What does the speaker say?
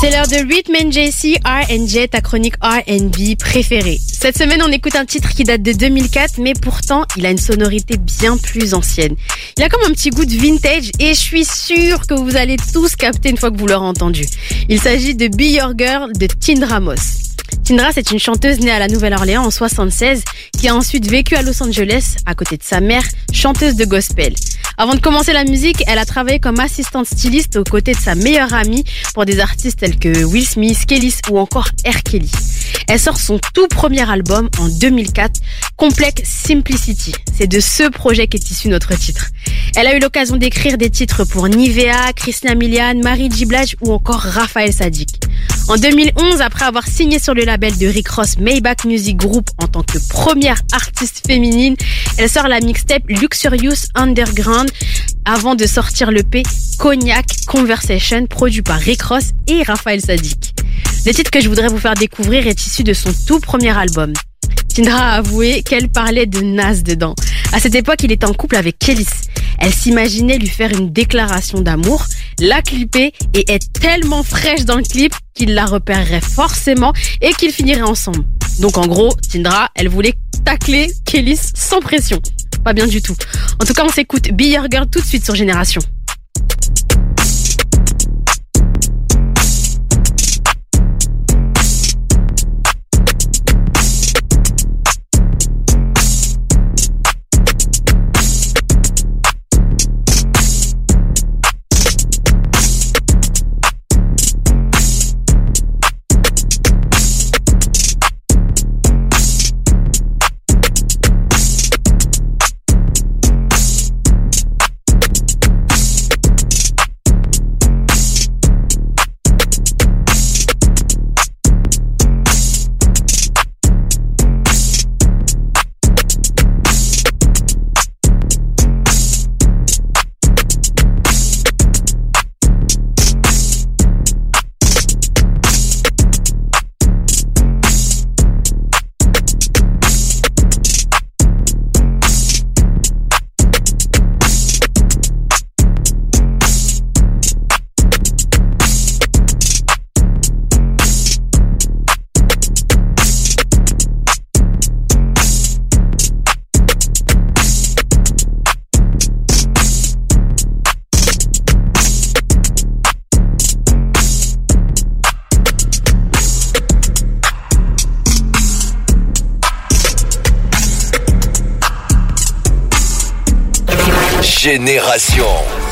C'est l'heure de Rhythm JC R&J, ta chronique R&B préférée. Cette semaine, on écoute un titre qui date de 2004, mais pourtant, il a une sonorité bien plus ancienne. Il a comme un petit goût de vintage et je suis sûre que vous allez tous capter une fois que vous l'aurez entendu. Il s'agit de Be Your Girl de Tindra Moss. Tindra, c'est une chanteuse née à la Nouvelle-Orléans en 76 qui a ensuite vécu à Los Angeles à côté de sa mère, chanteuse de gospel. Avant de commencer la musique, elle a travaillé comme assistante styliste aux côtés de sa meilleure amie pour des artistes tels que Will Smith, Kelly ou encore R. Kelly. Elle sort son tout premier album en 2004, Complex Simplicity. C'est de ce projet qu'est issu notre titre. Elle a eu l'occasion d'écrire des titres pour Nivea, Christina Milian, Marie G. ou encore Raphaël Sadik. En 2011, après avoir signé sur le label de Rick Ross Maybach Music Group en tant que première artiste féminine, elle sort la mixtape Luxurious Underground avant de sortir le P Cognac Conversation produit par Rick Ross et Raphaël Sadik. Le titre que je voudrais vous faire découvrir est issu de son tout premier album. Tindra a avoué qu'elle parlait de Nas dedans. À cette époque, il était en couple avec Kelly. Elle s'imaginait lui faire une déclaration d'amour, la clipper et être tellement fraîche dans le clip qu'il la repérerait forcément et qu'ils finiraient ensemble. Donc en gros, Tindra, elle voulait tacler Kelly sans pression. Pas bien du tout. En tout cas, on s'écoute Be Girl tout de suite sur Génération. Génération.